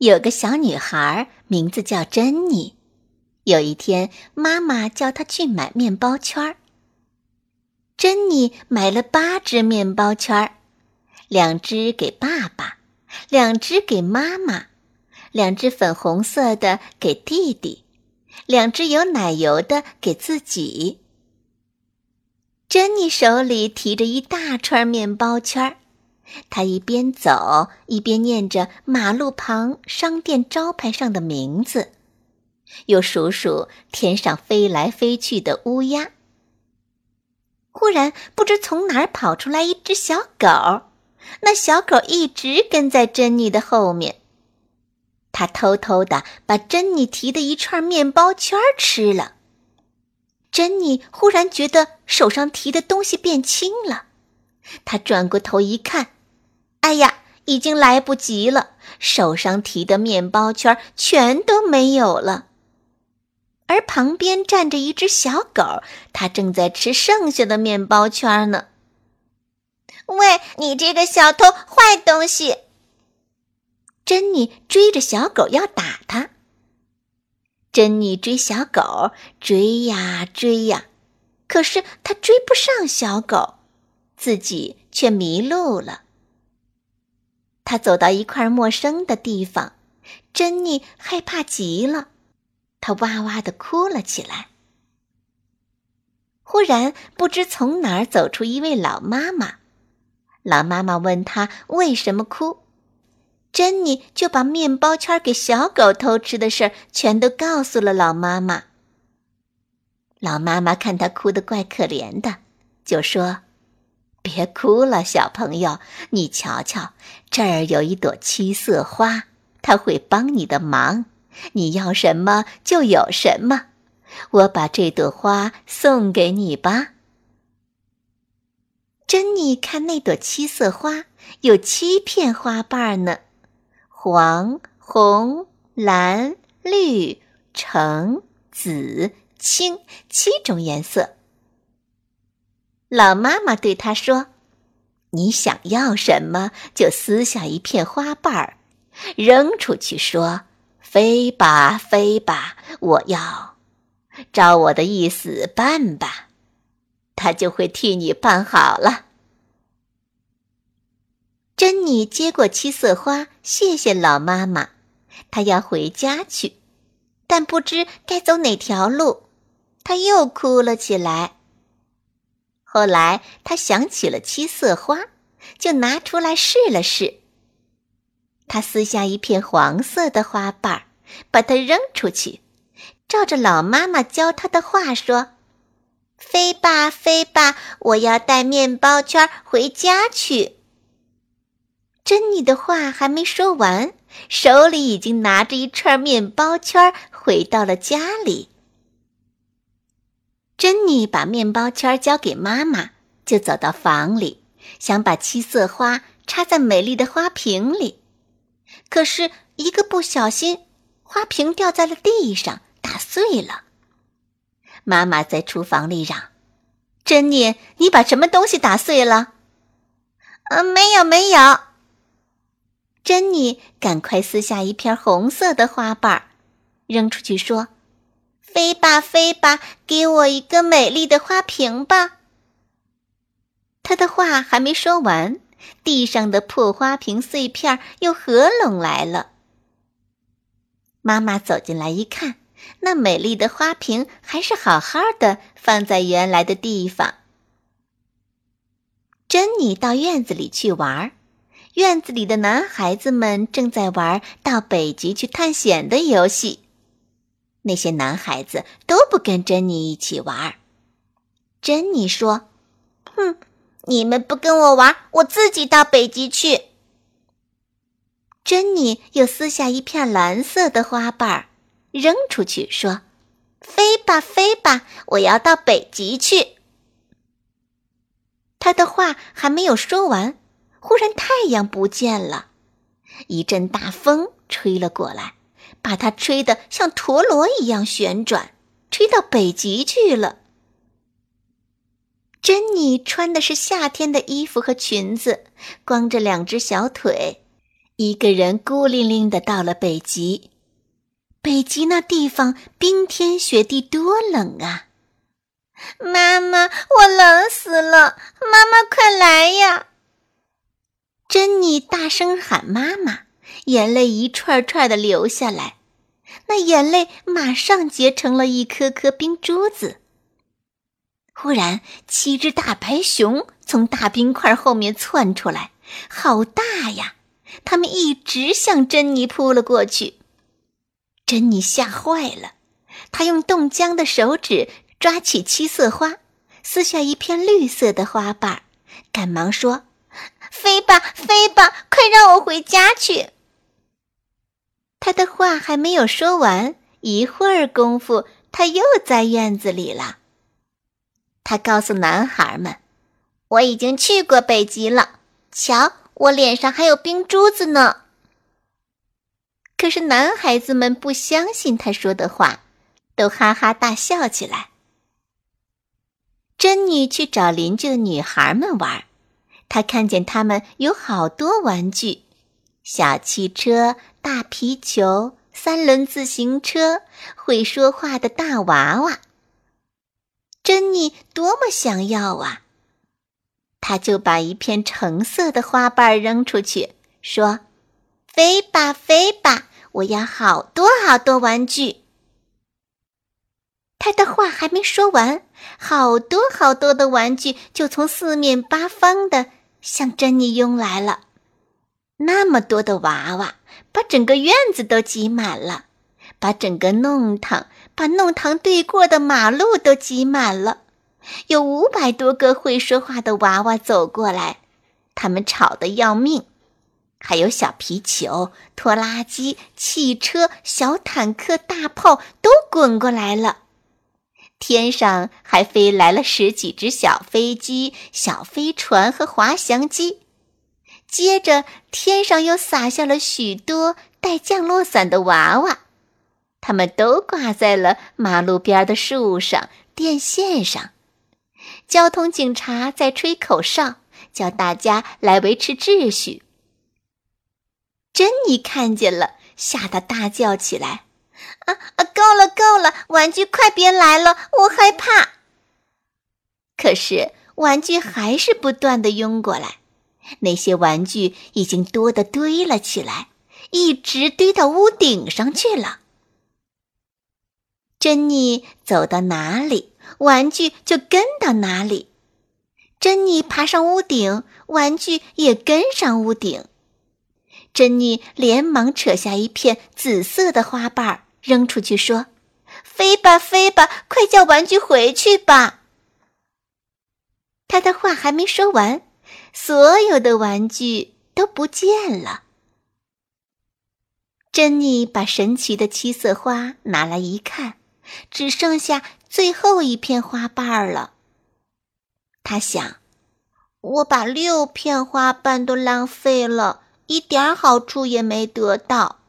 有个小女孩，名字叫珍妮。有一天，妈妈叫她去买面包圈儿。珍妮买了八只面包圈儿，两只给爸爸，两只给妈妈，两只粉红色的给弟弟，两只有奶油的给自己。珍妮手里提着一大串面包圈儿。他一边走一边念着马路旁商店招牌上的名字，又数数天上飞来飞去的乌鸦。忽然，不知从哪儿跑出来一只小狗，那小狗一直跟在珍妮的后面。他偷偷的把珍妮提的一串面包圈吃了。珍妮忽然觉得手上提的东西变轻了，她转过头一看。哎呀，已经来不及了！手上提的面包圈全都没有了，而旁边站着一只小狗，它正在吃剩下的面包圈呢。喂，你这个小偷，坏东西！珍妮追着小狗要打它。珍妮追小狗，追呀追呀，可是她追不上小狗，自己却迷路了。他走到一块陌生的地方，珍妮害怕极了，她哇哇的哭了起来。忽然，不知从哪儿走出一位老妈妈，老妈妈问她为什么哭，珍妮就把面包圈给小狗偷吃的事儿全都告诉了老妈妈。老妈妈看她哭得怪可怜的，就说。别哭了，小朋友，你瞧瞧，这儿有一朵七色花，它会帮你的忙。你要什么就有什么，我把这朵花送给你吧。珍妮看那朵七色花，有七片花瓣呢，黄、红、蓝、绿、橙、紫、青，七种颜色。老妈妈对他说：“你想要什么，就撕下一片花瓣儿，扔出去，说‘飞吧，飞吧，我要照我的意思办吧’，他就会替你办好了。”珍妮接过七色花，谢谢老妈妈。她要回家去，但不知该走哪条路，她又哭了起来。后来，他想起了七色花，就拿出来试了试。他撕下一片黄色的花瓣，把它扔出去，照着老妈妈教他的话说：“飞吧，飞吧，我要带面包圈回家去。”珍妮的话还没说完，手里已经拿着一串面包圈回到了家里。珍妮把面包圈交给妈妈，就走到房里，想把七色花插在美丽的花瓶里。可是，一个不小心，花瓶掉在了地上，打碎了。妈妈在厨房里嚷：“珍妮，你把什么东西打碎了？”“嗯，没有，没有。”珍妮赶快撕下一片红色的花瓣，扔出去说。飞吧，飞吧，给我一个美丽的花瓶吧。他的话还没说完，地上的破花瓶碎片又合拢来了。妈妈走进来一看，那美丽的花瓶还是好好的放在原来的地方。珍妮到院子里去玩，院子里的男孩子们正在玩到北极去探险的游戏。那些男孩子都不跟珍妮一起玩。珍妮说：“哼，你们不跟我玩，我自己到北极去。”珍妮又撕下一片蓝色的花瓣，扔出去，说：“飞吧，飞吧，我要到北极去。”他的话还没有说完，忽然太阳不见了，一阵大风吹了过来，把它吹得像陀螺一样旋转，吹到北极去了。珍妮穿的是夏天的衣服和裙子，光着两只小腿，一个人孤零零的到了北极。北极那地方冰天雪地，多冷啊！妈妈，我冷死了！妈妈，快来呀！珍妮大声喊妈妈，眼泪一串串的流下来，那眼泪马上结成了一颗颗冰珠子。忽然，七只大白熊从大冰块后面窜出来，好大呀！它们一直向珍妮扑了过去。珍妮吓坏了，她用冻僵的手指抓起七色花，撕下一片绿色的花瓣，赶忙说：“飞吧，飞吧，快让我回家去！”他的话还没有说完，一会儿功夫，他又在院子里了。他告诉男孩们：“我已经去过北极了，瞧，我脸上还有冰珠子呢。”可是男孩子们不相信他说的话，都哈哈大笑起来。珍妮去找邻居的女孩们玩，她看见他们有好多玩具：小汽车、大皮球、三轮自行车、会说话的大娃娃。珍妮多么想要啊！他就把一片橙色的花瓣扔出去，说：“飞吧，飞吧，我要好多好多玩具。”他的话还没说完，好多好多的玩具就从四面八方的向珍妮拥来了。那么多的娃娃，把整个院子都挤满了，把整个弄堂。把弄堂对过的马路都挤满了，有五百多个会说话的娃娃走过来，他们吵得要命。还有小皮球、拖拉机、汽车、小坦克、大炮都滚过来了。天上还飞来了十几只小飞机、小飞船和滑翔机。接着，天上又洒下了许多带降落伞的娃娃。他们都挂在了马路边的树上、电线上。交通警察在吹口哨，叫大家来维持秩序。珍妮看见了，吓得大叫起来：“啊啊，够了，够了！玩具快别来了，我害怕！”可是玩具还是不断的涌过来，那些玩具已经多得堆了起来，一直堆到屋顶上去了。珍妮走到哪里，玩具就跟到哪里。珍妮爬上屋顶，玩具也跟上屋顶。珍妮连忙扯下一片紫色的花瓣，扔出去说：“飞吧，飞吧，快叫玩具回去吧！”他的话还没说完，所有的玩具都不见了。珍妮把神奇的七色花拿来一看。只剩下最后一片花瓣了。他想：“我把六片花瓣都浪费了，一点好处也没得到。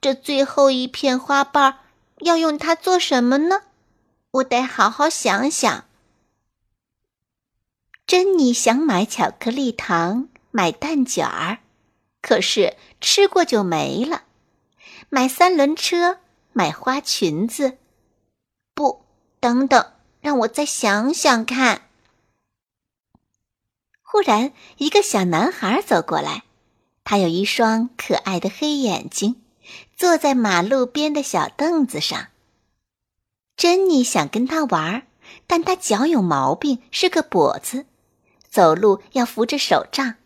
这最后一片花瓣要用它做什么呢？我得好好想想。”珍妮想买巧克力糖，买蛋卷儿，可是吃过就没了。买三轮车，买花裙子。不，等等，让我再想想看。忽然，一个小男孩走过来，他有一双可爱的黑眼睛，坐在马路边的小凳子上。珍妮想跟他玩，但他脚有毛病，是个跛子，走路要扶着手杖。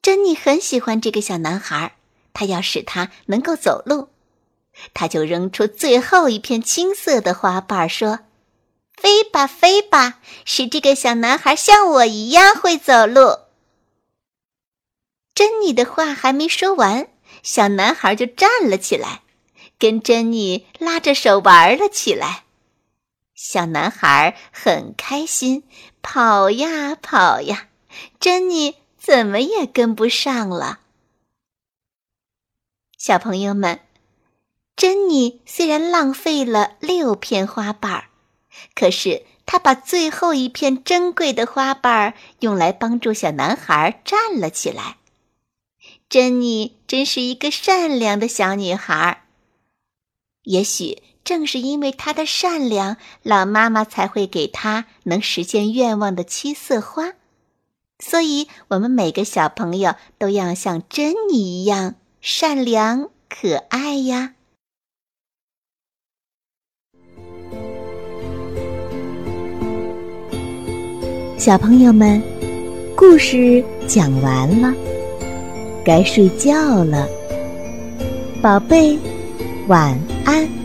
珍妮很喜欢这个小男孩，她要使他能够走路。她就扔出最后一片青色的花瓣，说：“飞吧，飞吧，使这个小男孩像我一样会走路。”珍妮的话还没说完，小男孩就站了起来，跟珍妮拉着手玩了起来。小男孩很开心，跑呀跑呀，珍妮怎么也跟不上了。小朋友们，珍妮虽然浪费了六片花瓣儿，可是她把最后一片珍贵的花瓣用来帮助小男孩站了起来。珍妮真是一个善良的小女孩。也许正是因为她的善良，老妈妈才会给她能实现愿望的七色花。所以，我们每个小朋友都要像珍妮一样善良可爱呀。小朋友们，故事讲完了，该睡觉了，宝贝。晚安。